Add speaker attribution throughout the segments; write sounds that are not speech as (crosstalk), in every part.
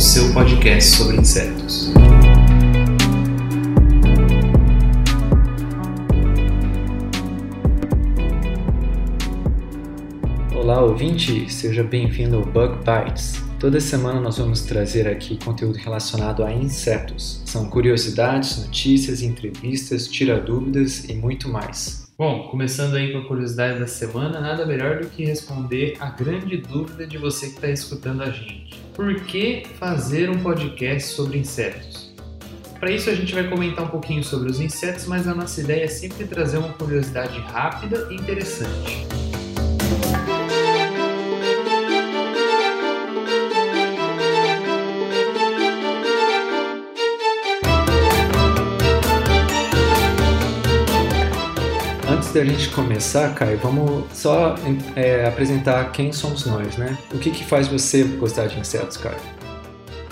Speaker 1: o seu podcast sobre insetos.
Speaker 2: Olá, ouvinte, seja bem-vindo ao Bug Bites. Toda semana nós vamos trazer aqui conteúdo relacionado a insetos. São curiosidades, notícias, entrevistas, tira dúvidas e muito mais.
Speaker 1: Bom, começando aí com a curiosidade da semana, nada melhor do que responder a grande dúvida de você que está escutando a gente. Por que fazer um podcast sobre insetos? Para isso a gente vai comentar um pouquinho sobre os insetos, mas a nossa ideia é sempre trazer uma curiosidade rápida e interessante.
Speaker 2: Da gente começar, Caio, vamos só é, apresentar quem somos nós, né? O que, que faz você gostar de insetos, Caio?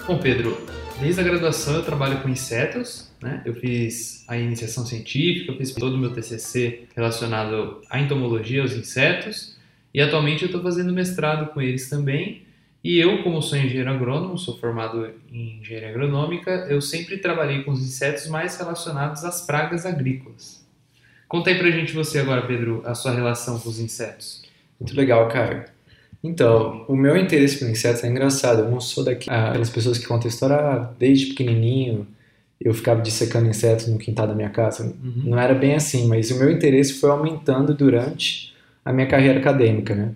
Speaker 1: Bom, Pedro, desde a graduação eu trabalho com insetos, né? Eu fiz a iniciação científica, eu fiz todo o meu TCC relacionado à entomologia, aos insetos, e atualmente eu estou fazendo mestrado com eles também. E eu, como sou engenheiro agrônomo, sou formado em engenharia agronômica, eu sempre trabalhei com os insetos mais relacionados às pragas agrícolas. Conta aí pra gente você agora, Pedro, a sua relação com os insetos.
Speaker 2: Muito legal, Caio. Então, o meu interesse por insetos é engraçado. Eu não sou daquelas pessoas que contam a história ah, desde pequenininho. Eu ficava dissecando insetos no quintal da minha casa.
Speaker 1: Uhum.
Speaker 2: Não era bem assim, mas o meu interesse foi aumentando durante a minha carreira acadêmica, né?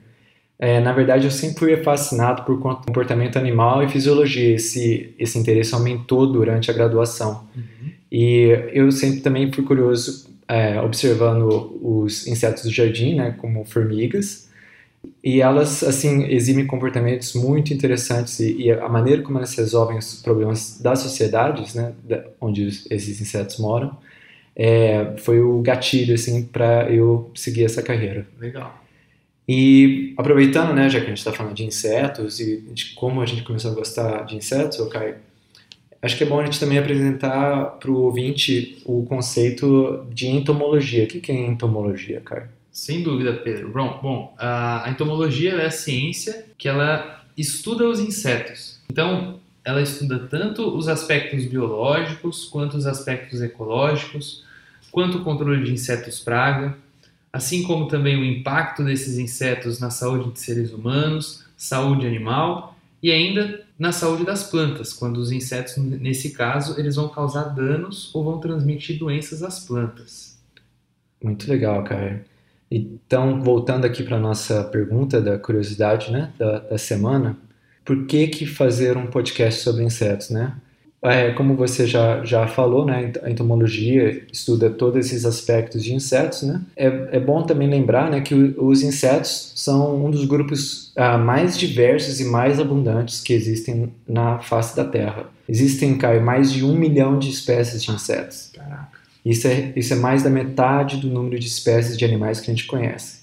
Speaker 2: É, na verdade, eu sempre fui fascinado por comportamento animal e fisiologia. Esse, esse interesse aumentou durante a graduação.
Speaker 1: Uhum.
Speaker 2: E eu sempre também fui curioso é, observando os insetos do jardim, né, como formigas, e elas assim exibem comportamentos muito interessantes e, e a maneira como elas resolvem os problemas das sociedades, né, onde esses insetos moram, é, foi o gatilho assim para eu seguir essa carreira.
Speaker 1: Legal.
Speaker 2: E aproveitando, né, já que a gente está falando de insetos e de como a gente começou a gostar de insetos, Caio, acho que é bom a gente também apresentar para o ouvinte o conceito de entomologia. O que é entomologia, Caio?
Speaker 1: Sem dúvida, Pedro. Bom, bom a entomologia é a ciência que ela estuda os insetos. Então, ela estuda tanto os aspectos biológicos, quanto os aspectos ecológicos, quanto o controle de insetos praga, assim como também o impacto desses insetos na saúde de seres humanos, saúde animal e ainda na saúde das plantas, quando os insetos, nesse caso, eles vão causar danos ou vão transmitir doenças às plantas.
Speaker 2: Muito legal, Caio. Então, voltando aqui para nossa pergunta da curiosidade, né, da, da semana, por que que fazer um podcast sobre insetos, né? É, como você já, já falou, né, a entomologia estuda todos esses aspectos de insetos, né? É, é bom também lembrar, né, que os insetos são um dos grupos ah, mais diversos e mais abundantes que existem na face da Terra. Existem, Caio, mais de um milhão de espécies de insetos.
Speaker 1: Caraca.
Speaker 2: Isso é, isso é mais da metade do número de espécies de animais que a gente conhece.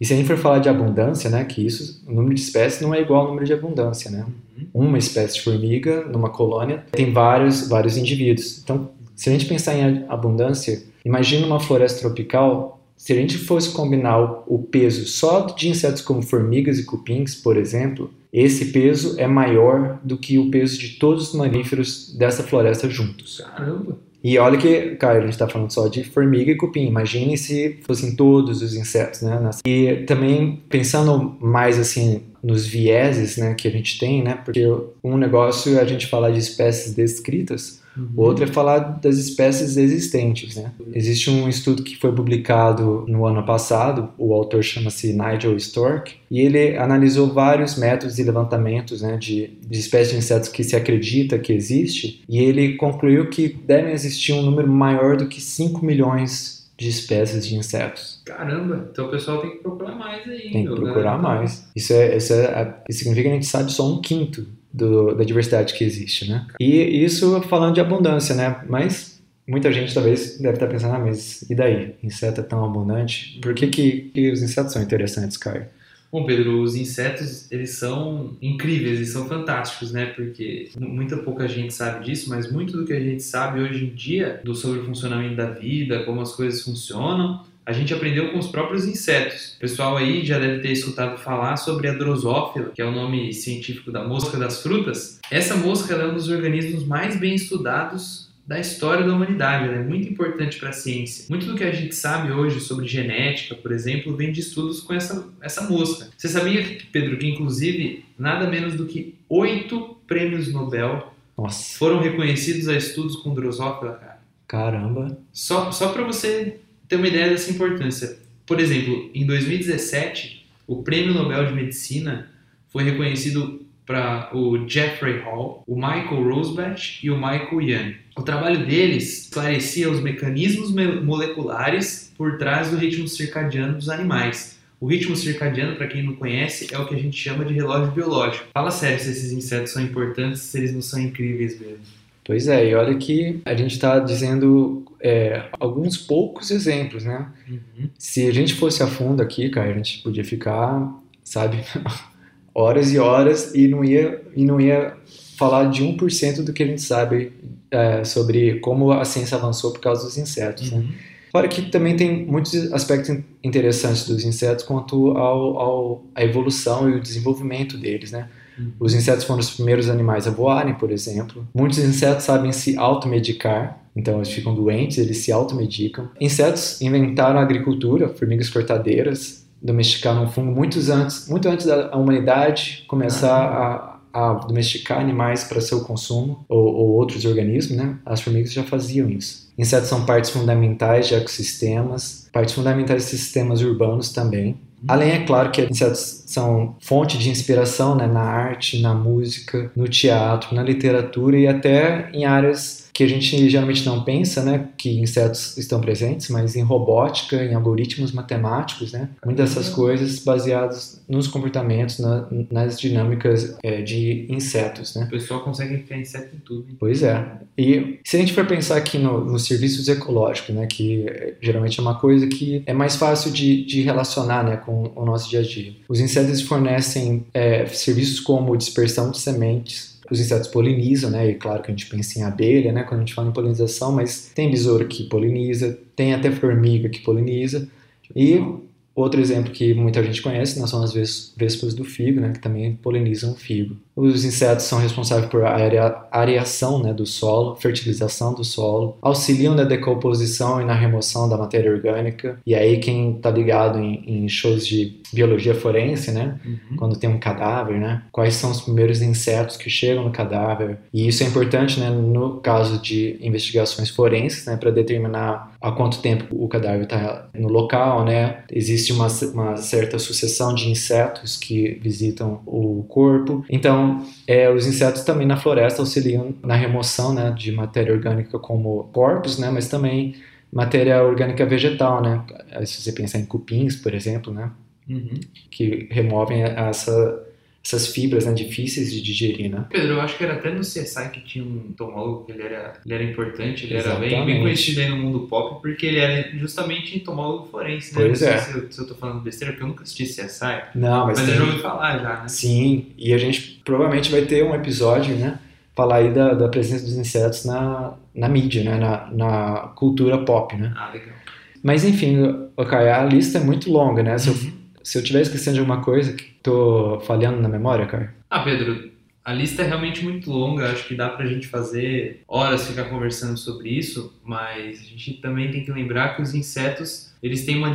Speaker 2: E se a gente for falar de abundância, né, que isso, o número de espécies não é igual ao número de abundância, né? Uma espécie de formiga numa colônia tem vários, vários indivíduos. Então, se a gente pensar em abundância, imagina uma floresta tropical, se a gente fosse combinar o, o peso só de insetos como formigas e cupins, por exemplo, esse peso é maior do que o peso de todos os mamíferos dessa floresta juntos.
Speaker 1: Caramba.
Speaker 2: E olha que, cara, a gente tá falando só de formiga e cupim. Imagine se fossem todos os insetos, né? E também pensando mais assim nos vieses, né, que a gente tem, né? Porque um negócio é a gente falar de espécies descritas, o outro é falar das espécies existentes, né? Existe um estudo que foi publicado no ano passado, o autor chama-se Nigel Stork, e ele analisou vários métodos e levantamentos né, de, de espécies de insetos que se acredita que existe, e ele concluiu que devem existir um número maior do que 5 milhões de espécies de insetos.
Speaker 1: Caramba, então o pessoal tem que procurar mais aí.
Speaker 2: Tem que procurar mais. Isso, é, isso, é, isso significa que a gente sabe só um quinto do, da diversidade que existe, né? E isso falando de abundância, né? Mas muita gente talvez deve estar pensando, ah, mas e daí? Inseto é tão abundante? Por que, que, que os insetos são interessantes, Caio?
Speaker 1: Bom, Pedro, os insetos, eles são incríveis, eles são fantásticos, né? Porque muita pouca gente sabe disso, mas muito do que a gente sabe hoje em dia do sobre o funcionamento da vida, como as coisas funcionam, a gente aprendeu com os próprios insetos. O pessoal aí já deve ter escutado falar sobre a drosófila, que é o nome científico da mosca das frutas. Essa mosca é um dos organismos mais bem estudados da história da humanidade, ela é muito importante para a ciência. Muito do que a gente sabe hoje sobre genética, por exemplo, vem de estudos com essa, essa mosca. Você sabia, Pedro, que inclusive nada menos do que oito prêmios Nobel
Speaker 2: Nossa.
Speaker 1: foram reconhecidos a estudos com Drosophila, cara?
Speaker 2: Caramba!
Speaker 1: Só, só para você ter uma ideia dessa importância. Por exemplo, em 2017, o Prêmio Nobel de Medicina foi reconhecido para o Jeffrey Hall, o Michael Rosbach e o Michael Young. O trabalho deles esclarecia os mecanismos moleculares por trás do ritmo circadiano dos animais. O ritmo circadiano, para quem não conhece, é o que a gente chama de relógio biológico. Fala sério se esses insetos são importantes, se eles não são incríveis mesmo.
Speaker 2: Pois é, e olha que a gente está dizendo é, alguns poucos exemplos, né? Uhum. Se a gente fosse a fundo aqui, cara, a gente podia ficar, sabe, (laughs) horas e horas e não ia, e não ia falar de 1% do que a gente sabe é, sobre como a ciência avançou por causa dos insetos. Né? Uhum. Né? Claro que também tem muitos aspectos interessantes dos insetos quanto ao, ao a evolução e o desenvolvimento deles, né? Uhum. Os insetos foram os primeiros animais a voarem, por exemplo. Muitos insetos sabem se automedicar, então eles ficam doentes, eles se automedicam. Insetos inventaram a agricultura, formigas cortadeiras, domesticar um fungo muitos antes, muito antes da humanidade começar a, a domesticar animais para seu consumo ou, ou, outros organismos, né? As formigas já faziam isso. Insetos são partes fundamentais de ecossistemas, partes fundamentais de sistemas urbanos também. Além, é claro, que insetos são fonte de inspiração né, na arte, na música, no teatro, na literatura e até em áreas que a gente geralmente não pensa, né, que insetos estão presentes, mas em robótica, em algoritmos matemáticos, né, muitas dessas uhum. coisas baseadas nos comportamentos, na, nas dinâmicas é, de insetos, né.
Speaker 1: O pessoal consegue enfiar inseto em tudo. Hein?
Speaker 2: Pois é. E se a gente for pensar aqui no, nos serviços ecológicos, né, que geralmente é uma coisa que é mais fácil de, de relacionar, né, com o nosso dia a dia. Os insetos fornecem é, serviços como dispersão de sementes, os insetos polinizam, né? E claro que a gente pensa em abelha, né? Quando a gente fala em polinização, mas tem besouro que poliniza, tem até formiga que poliniza. E outro exemplo que muita gente conhece né, são as vespas do figo, né? Que também polinizam o figo. Os insetos são responsáveis por areação né, do solo, fertilização do solo, auxiliam na decomposição e na remoção da matéria orgânica. E aí quem está ligado em, em, shows de biologia forense, né, uhum. quando tem um cadáver, né, quais são os primeiros insetos que chegam no cadáver? E isso é importante, né, no caso de investigações forenses, né, para determinar há quanto tempo o cadáver está no local, né? Existe uma, uma certa sucessão de insetos que visitam o corpo. Então é, os insetos também na floresta auxiliam na remoção né, de matéria orgânica como corpos, né, mas também matéria orgânica vegetal, né? Se você pensar em cupins, por exemplo, né? Uhum. Que removem essa essas fibras né, difíceis de digerir, né?
Speaker 1: Pedro, eu acho que era até no CSI que tinha um entomólogo que ele era, ele era importante, ele Exatamente. era bem, bem conhecido aí no mundo pop, porque ele era justamente entomólogo forense, né?
Speaker 2: Pois
Speaker 1: não
Speaker 2: é.
Speaker 1: Se eu, se eu tô falando besteira, porque eu nunca assisti CSI.
Speaker 2: Não, mas,
Speaker 1: mas
Speaker 2: tem...
Speaker 1: eu já ouvi falar já, né?
Speaker 2: Sim, e a gente provavelmente vai ter um episódio, né? Falar aí da, da presença dos insetos na, na mídia, né? Na, na cultura pop, né?
Speaker 1: Ah, legal.
Speaker 2: Mas enfim, okay, a lista é muito longa, né? Se eu uhum. Se eu estiver esquecendo de alguma coisa que tô falhando na memória, cara.
Speaker 1: Ah, Pedro, a lista é realmente muito longa, acho que dá pra gente fazer horas ficar conversando sobre isso, mas a gente também tem que lembrar que os insetos, eles têm uma,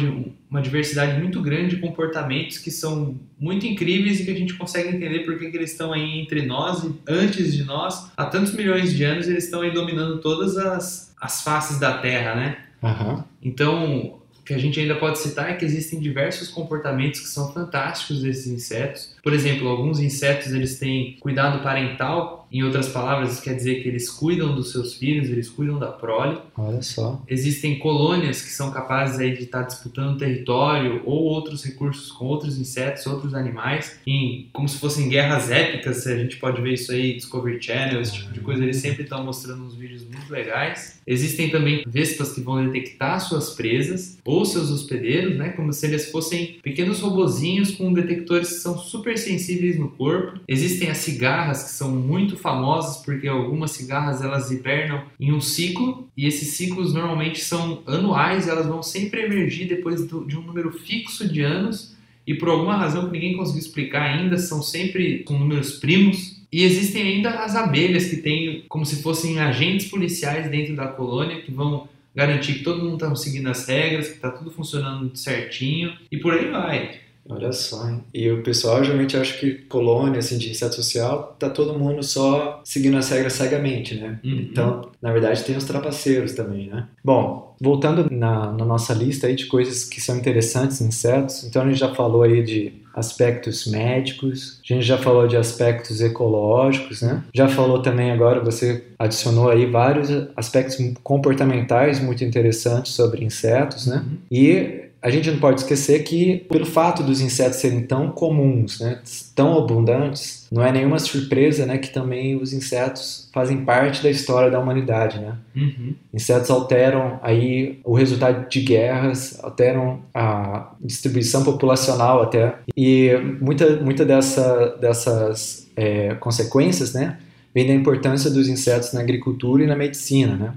Speaker 1: uma diversidade muito grande de comportamentos que são muito incríveis e que a gente consegue entender por que, que eles estão aí entre nós e antes de nós, há tantos milhões de anos eles estão aí dominando todas as, as faces da Terra, né?
Speaker 2: Uhum.
Speaker 1: Então, que a gente ainda pode citar é que existem diversos comportamentos que são fantásticos desses insetos. Por exemplo, alguns insetos eles têm cuidado parental, em outras palavras, isso quer dizer que eles cuidam dos seus filhos, eles cuidam da prole.
Speaker 2: Olha só.
Speaker 1: Existem colônias que são capazes aí de estar disputando território ou outros recursos com outros insetos, outros animais, em, como se fossem guerras épicas. A gente pode ver isso aí, Discovery Channel, esse tipo de coisa. Eles sempre estão mostrando uns vídeos muito legais. Existem também vespas que vão detectar suas presas ou seus hospedeiros, né, como se eles fossem pequenos robozinhos com detectores que são super sensíveis no corpo. Existem as cigarras que são muito famosas porque algumas cigarras elas hibernam em um ciclo e esses ciclos normalmente são anuais, elas vão sempre emergir depois do, de um número fixo de anos e por alguma razão que ninguém conseguiu explicar ainda, são sempre com números primos. E existem ainda as abelhas que têm como se fossem agentes policiais dentro da colônia que vão garantir que todo mundo está seguindo as regras, que está tudo funcionando certinho e por aí vai.
Speaker 2: Olha só, hein? E o pessoal geralmente acha que colônia, assim, de inseto social, tá todo mundo só seguindo as regras cegamente, né?
Speaker 1: Uhum.
Speaker 2: Então, na verdade, tem os trapaceiros também, né? Bom, voltando na, na, nossa lista aí de coisas que são interessantes em insetos, então a gente já falou aí de aspectos médicos, a gente já falou de aspectos ecológicos, né? Já falou também agora, você adicionou aí vários aspectos comportamentais muito interessantes sobre insetos, né?
Speaker 1: Uhum.
Speaker 2: E a gente não pode esquecer que, pelo fato dos insetos serem tão comuns, né, tão abundantes, não é nenhuma surpresa né, que também os insetos fazem parte da história da humanidade. Né?
Speaker 1: Uhum.
Speaker 2: Insetos alteram aí o resultado de guerras, alteram a distribuição populacional até, e muita, muita dessa, dessas é, consequências né, vem da importância dos insetos na agricultura e na medicina. Né?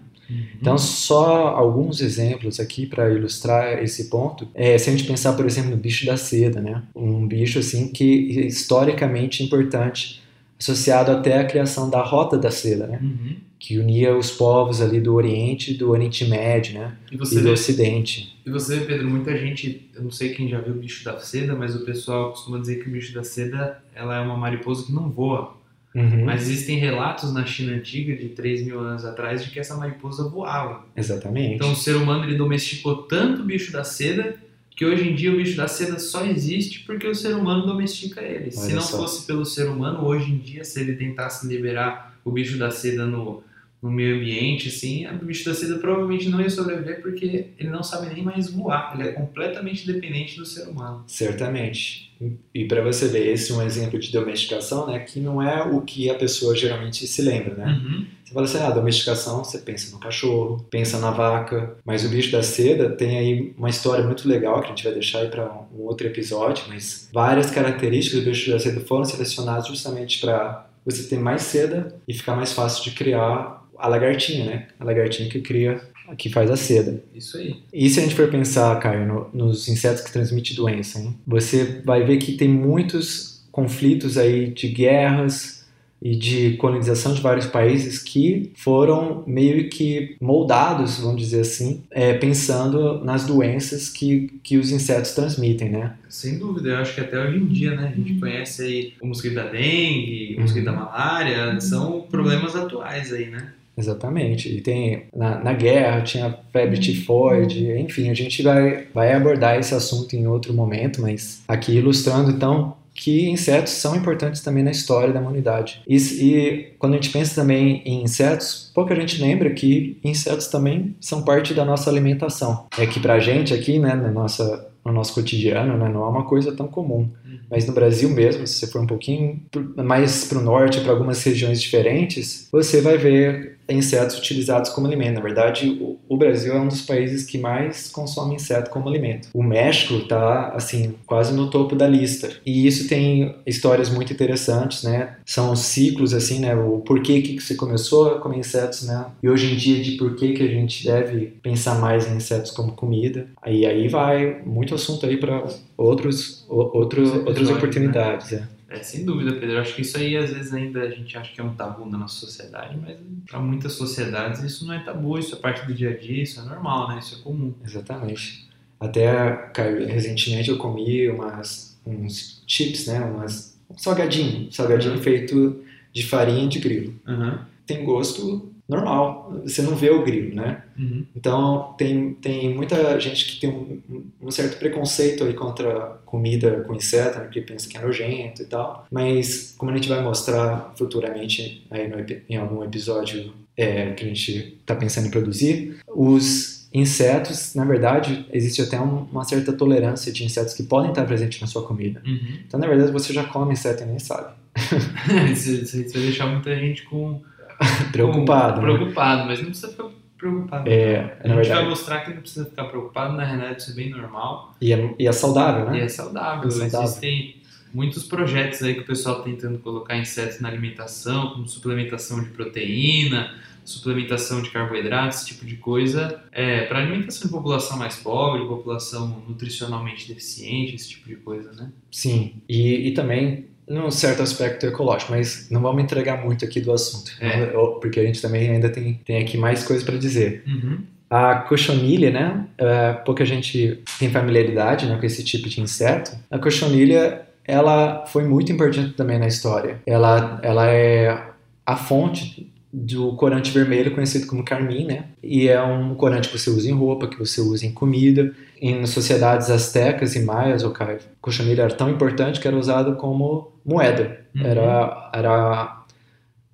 Speaker 2: Então, só alguns exemplos aqui para ilustrar esse ponto. É, se a gente pensar, por exemplo, no bicho da seda, né? Um bicho assim que historicamente importante, associado até à criação da rota da seda, né?
Speaker 1: Uhum.
Speaker 2: Que unia os povos ali do Oriente, do Oriente Médio, né?
Speaker 1: E,
Speaker 2: E
Speaker 1: você
Speaker 2: do
Speaker 1: vê,
Speaker 2: Ocidente.
Speaker 1: e você vê, Pedro, muita gente, eu não sei quem já viu o bicho da seda, mas o pessoal costuma dizer que o bicho da seda ela é uma mariposa que não voa.
Speaker 2: Uhum.
Speaker 1: Mas existem relatos na China antiga, de 3 mil anos atrás, de que essa mariposa voava.
Speaker 2: Exatamente.
Speaker 1: Então o ser humano ele domesticou tanto o bicho da seda que hoje em dia o bicho da seda só existe porque o ser humano domestica ele. Se
Speaker 2: Olha
Speaker 1: não
Speaker 2: só.
Speaker 1: fosse pelo ser humano, hoje em dia, se ele tentasse liberar o bicho da seda no, no meio ambiente, assim, o bicho da seda provavelmente não ia sobreviver porque ele não sabe nem mais voar. Ele é completamente dependente do ser humano.
Speaker 2: Certamente. E para você ver, esse é um exemplo de domesticação, né? Que não é o que a pessoa geralmente se lembra, né?
Speaker 1: Uhum.
Speaker 2: Você fala assim, ah, domesticação, você pensa no cachorro, pensa na vaca, mas o bicho da seda tem aí uma história muito legal que a gente vai deixar aí para um outro episódio, mas várias características do bicho da seda foram selecionadas justamente para você ter mais seda e ficar mais fácil de criar a lagartinha, né? A lagartinha que cria, que faz a seda.
Speaker 1: Isso aí.
Speaker 2: E se a gente for pensar, Caio, no- nos insetos que transmitem doença, hein? você vai ver que tem muitos conflitos aí de guerras e de colonização de vários países que foram meio que moldados, vamos dizer assim, é, pensando nas doenças que, que os insetos transmitem, né?
Speaker 1: Sem dúvida, eu acho que até hoje em dia, né? A gente
Speaker 2: Uhum.
Speaker 1: conhece aí o mosquito da dengue, o mosquito da malária, são problemas atuais aí, né?
Speaker 2: Exatamente. E tem na, na guerra tinha febre tifoide, enfim, a gente vai, vai abordar esse assunto em outro momento, mas aqui ilustrando então que insetos são importantes também na história da humanidade. E, e quando a gente pensa também em insetos, pouca gente lembra que insetos também são parte da nossa alimentação. É que pra gente aqui, né, na nossa, no nosso cotidiano, né, não é uma coisa tão comum. Mas no Brasil mesmo, se você for um pouquinho mais para o norte, para algumas regiões diferentes, você vai ver insetos utilizados como alimento. Na verdade, o, Brasil é um dos países que mais consome inseto como alimento. O México está assim quase no topo da lista. E isso tem histórias muito interessantes, né? São os ciclos assim, né? O porquê que você começou a comer insetos, né? E hoje em dia de por que a gente deve pensar mais em insetos como comida. Aí aí vai muito assunto aí para outros outro,
Speaker 1: Outros
Speaker 2: outras
Speaker 1: episódios,
Speaker 2: oportunidades, é.
Speaker 1: É, sem dúvida, Pedro. Eu acho que isso aí, às vezes, ainda a gente acha que é um tabu na nossa sociedade, mas para muitas sociedades isso não é tabu, isso é parte do dia a dia, isso é normal, né? Isso é comum.
Speaker 2: Exatamente. Até, recentemente eu comi umas, uns chips, né? Umas, um salgadinho. Salgadinho
Speaker 1: Uhum.
Speaker 2: feito de farinha de grilo.
Speaker 1: Aham.
Speaker 2: Tem gosto normal, você não vê o grilo, né?
Speaker 1: Uhum.
Speaker 2: Então tem, tem muita gente que tem um, um certo preconceito aí contra comida com inseto, né, porque pensa que é nojento e tal. Mas como a gente vai mostrar futuramente aí no, em algum episódio é, que a gente está pensando em produzir, os insetos, na verdade, existe até um, uma certa tolerância de insetos que podem estar presentes na sua comida.
Speaker 1: Uhum.
Speaker 2: Então, na verdade, você já come inseto e nem sabe. (laughs)
Speaker 1: isso, isso vai deixar muita gente com (laughs)
Speaker 2: preocupado. Né?
Speaker 1: Preocupado, mas não precisa ficar preocupado.
Speaker 2: É,
Speaker 1: a
Speaker 2: na
Speaker 1: gente
Speaker 2: verdade.
Speaker 1: vai mostrar que não precisa ficar preocupado, na realidade isso é bem normal.
Speaker 2: E é, e é saudável, né?
Speaker 1: E é saudável.
Speaker 2: É saudável.
Speaker 1: Existem muitos projetos aí que o pessoal tá tentando colocar insetos na alimentação, como suplementação de proteína, suplementação de carboidratos, esse tipo de coisa, é, para alimentação de população mais pobre, população nutricionalmente deficiente, esse tipo de coisa, né?
Speaker 2: Sim. E, e também num certo aspecto ecológico, mas não vamos entregar muito aqui do assunto,
Speaker 1: É.
Speaker 2: Porque a gente também ainda tem, tem aqui mais coisas para dizer.
Speaker 1: Uhum.
Speaker 2: A cochonilha, né? é, pouca gente tem familiaridade né, com esse tipo de inseto. A cochonilha, ela foi muito importante também na história. Ela, ela é a fonte do corante vermelho conhecido como carmim, né? E é um corante que você usa em roupa, que você usa em comida. Em sociedades astecas e maias, o cochonilha era tão importante que era usado como moeda.
Speaker 1: Uhum.
Speaker 2: Era, era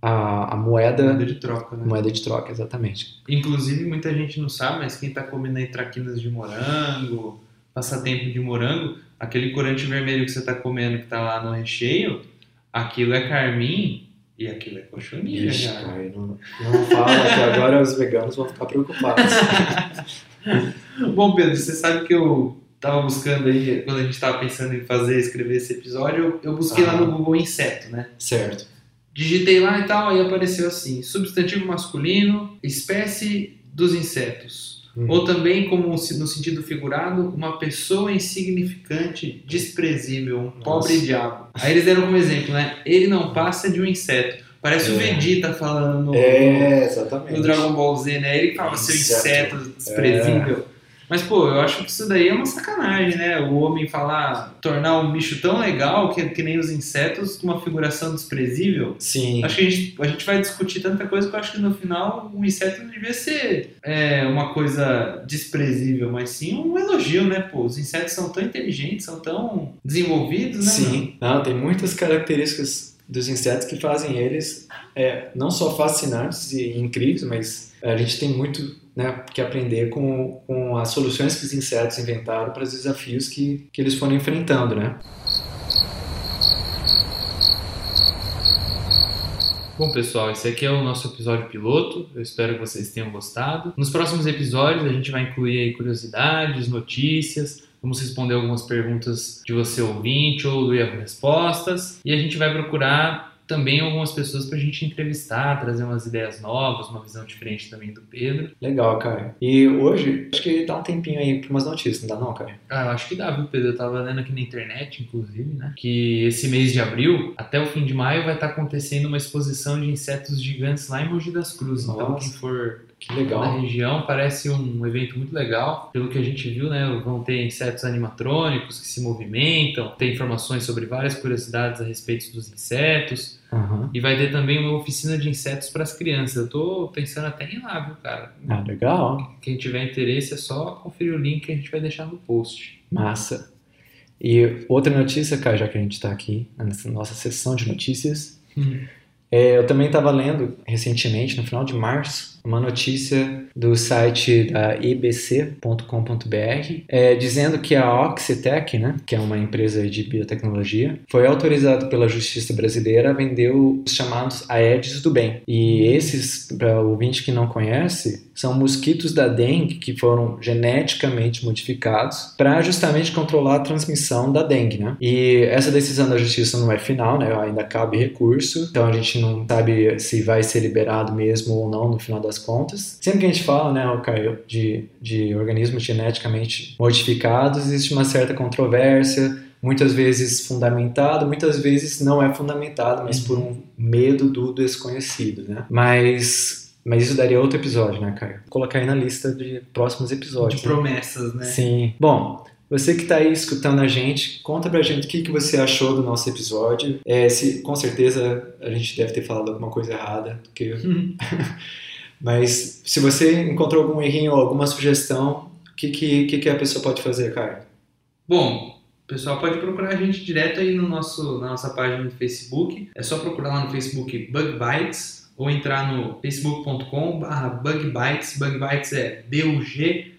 Speaker 2: a, a moeda,
Speaker 1: Moeda de troca, né?
Speaker 2: moeda de troca, exatamente.
Speaker 1: Inclusive, muita gente não sabe, mas quem tá comendo aí traquinas de morango, passatempo de morango, aquele corante vermelho que você tá comendo que tá lá no recheio, aquilo é carmim e aquilo é cochonilha,
Speaker 2: Ixi,
Speaker 1: cara.
Speaker 2: Caio, não, não fala que agora os veganos vão ficar preocupados. (laughs)
Speaker 1: Bom, Pedro, você sabe que eu tava buscando aí, quando a gente tava pensando em fazer, escrever esse episódio, eu, eu busquei lá
Speaker 2: Ah.
Speaker 1: no Google inseto, né?
Speaker 2: certo.
Speaker 1: Digitei lá e tal, aí apareceu assim: substantivo masculino, espécie dos insetos.
Speaker 2: Uhum.
Speaker 1: Ou também, como no sentido figurado, uma pessoa insignificante, desprezível, um pobre diabo. Aí eles deram como exemplo, né? Ele não passa de um inseto. Parece o
Speaker 2: É.
Speaker 1: Vegeta falando no,
Speaker 2: É,
Speaker 1: no Dragon Ball Z, né? Ele fala seu
Speaker 2: Inseto.
Speaker 1: inseto desprezível. Mas, pô, eu acho que isso daí é uma sacanagem, né? O homem falar, tornar um bicho tão legal que, que nem os insetos uma figuração desprezível.
Speaker 2: Sim,
Speaker 1: Acho que a gente, a gente vai discutir tanta coisa que eu acho que no final um inseto não devia ser é, uma coisa desprezível, mas sim um elogio, né? Pô, os insetos são tão inteligentes, são tão desenvolvidos, né?
Speaker 2: sim. Não, tem muitas características dos insetos que fazem eles é, não só fascinantes e incríveis, mas a gente tem muito né, que aprender com, com as soluções que os insetos inventaram para os desafios que, que eles foram enfrentando, né?
Speaker 1: Bom, pessoal, esse aqui é o nosso episódio piloto. Eu espero que vocês tenham gostado. Nos próximos episódios, a gente vai incluir curiosidades, notícias. Vamos responder algumas perguntas de você ouvinte ou do Yahoo Respostas. E a gente vai procurar também algumas pessoas para a gente entrevistar, trazer umas ideias novas, uma visão diferente também do Pedro.
Speaker 2: Legal, Caio. E hoje, acho que dá um tempinho aí para umas notícias, não dá não, Caio?
Speaker 1: Ah, eu acho que dá, viu, Pedro? Eu tava lendo aqui na internet, inclusive, né? Que esse mês de abril, até o fim de maio, vai estar acontecendo uma exposição de insetos gigantes lá em Mogi das Cruzes. Então,
Speaker 2: Nossa.
Speaker 1: quem for
Speaker 2: Que
Speaker 1: na
Speaker 2: legal.
Speaker 1: região, parece um evento muito legal. Pelo que a gente viu, né? Vão ter insetos animatrônicos que se movimentam, tem informações sobre várias curiosidades a respeito dos insetos.
Speaker 2: Aham.
Speaker 1: E vai ter também uma oficina de insetos para as crianças. Eu tô pensando até em ir lá, viu, cara?
Speaker 2: Ah, legal.
Speaker 1: Quem tiver interesse é só conferir o link que a gente vai deixar no post.
Speaker 2: Massa. E outra notícia, Caio, já que a gente está aqui nessa nossa sessão de notícias, é, eu também estava lendo recentemente, no final de março, uma notícia do site da ibc.com.br é, dizendo que a Oxitec, né, que é uma empresa de biotecnologia, foi autorizada pela Justiça Brasileira a vender os chamados Aedes do bem. E esses, para o ouvinte que não conhece, são mosquitos da dengue que foram geneticamente modificados para justamente controlar a transmissão da dengue, né? E essa decisão da justiça não é final, né? Ainda cabe recurso, então a gente não sabe se vai ser liberado mesmo ou não no final das contas. Sempre que a gente fala, né, Caio, de, de organismos geneticamente modificados, existe uma certa controvérsia, muitas vezes fundamentado, muitas vezes não é fundamentado, mas por um medo do desconhecido, né? Mas mas isso daria outro episódio, né, Caio? Vou colocar aí na lista de próximos episódios.
Speaker 1: De
Speaker 2: né?
Speaker 1: promessas, né?
Speaker 2: Sim. Bom, você que está aí escutando a gente, conta pra gente o que, que você achou do nosso episódio. É, se, com certeza a gente deve ter falado alguma coisa errada, porque. (laughs) Mas se você encontrou algum errinho ou alguma sugestão, o que, que, que a pessoa pode fazer, Caio?
Speaker 1: Bom, o pessoal pode procurar a gente direto aí no nosso, na nossa página no Facebook. É só procurar lá no Facebook Bug Bites ou entrar no facebook.com barra Bug Bites. Bug Bites é B-U-G-B-I-T-E-S.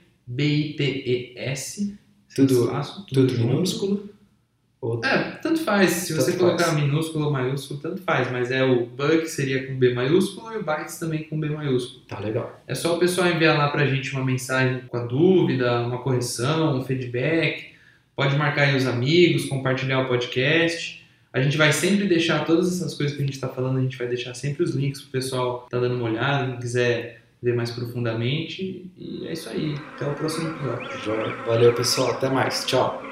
Speaker 2: Tudo,
Speaker 1: Espaço,
Speaker 2: tudo
Speaker 1: junto.
Speaker 2: minúsculo? Ou-
Speaker 1: É, tanto faz. Se
Speaker 2: Tanto
Speaker 1: você
Speaker 2: faz.
Speaker 1: colocar minúsculo ou maiúsculo, tanto faz. Mas é o bug seria com B maiúsculo e o bytes também com B maiúsculo.
Speaker 2: Tá legal.
Speaker 1: É só o pessoal enviar lá pra gente uma mensagem com a dúvida, uma correção, um feedback. Pode marcar aí os amigos, compartilhar o podcast. A gente vai sempre deixar todas essas coisas que a gente está falando, a gente vai deixar sempre os links pro pessoal tá dando uma olhada, quem quiser ver mais profundamente. E é isso aí. Até o próximo episódio.
Speaker 2: Valeu, pessoal. Até mais. Tchau.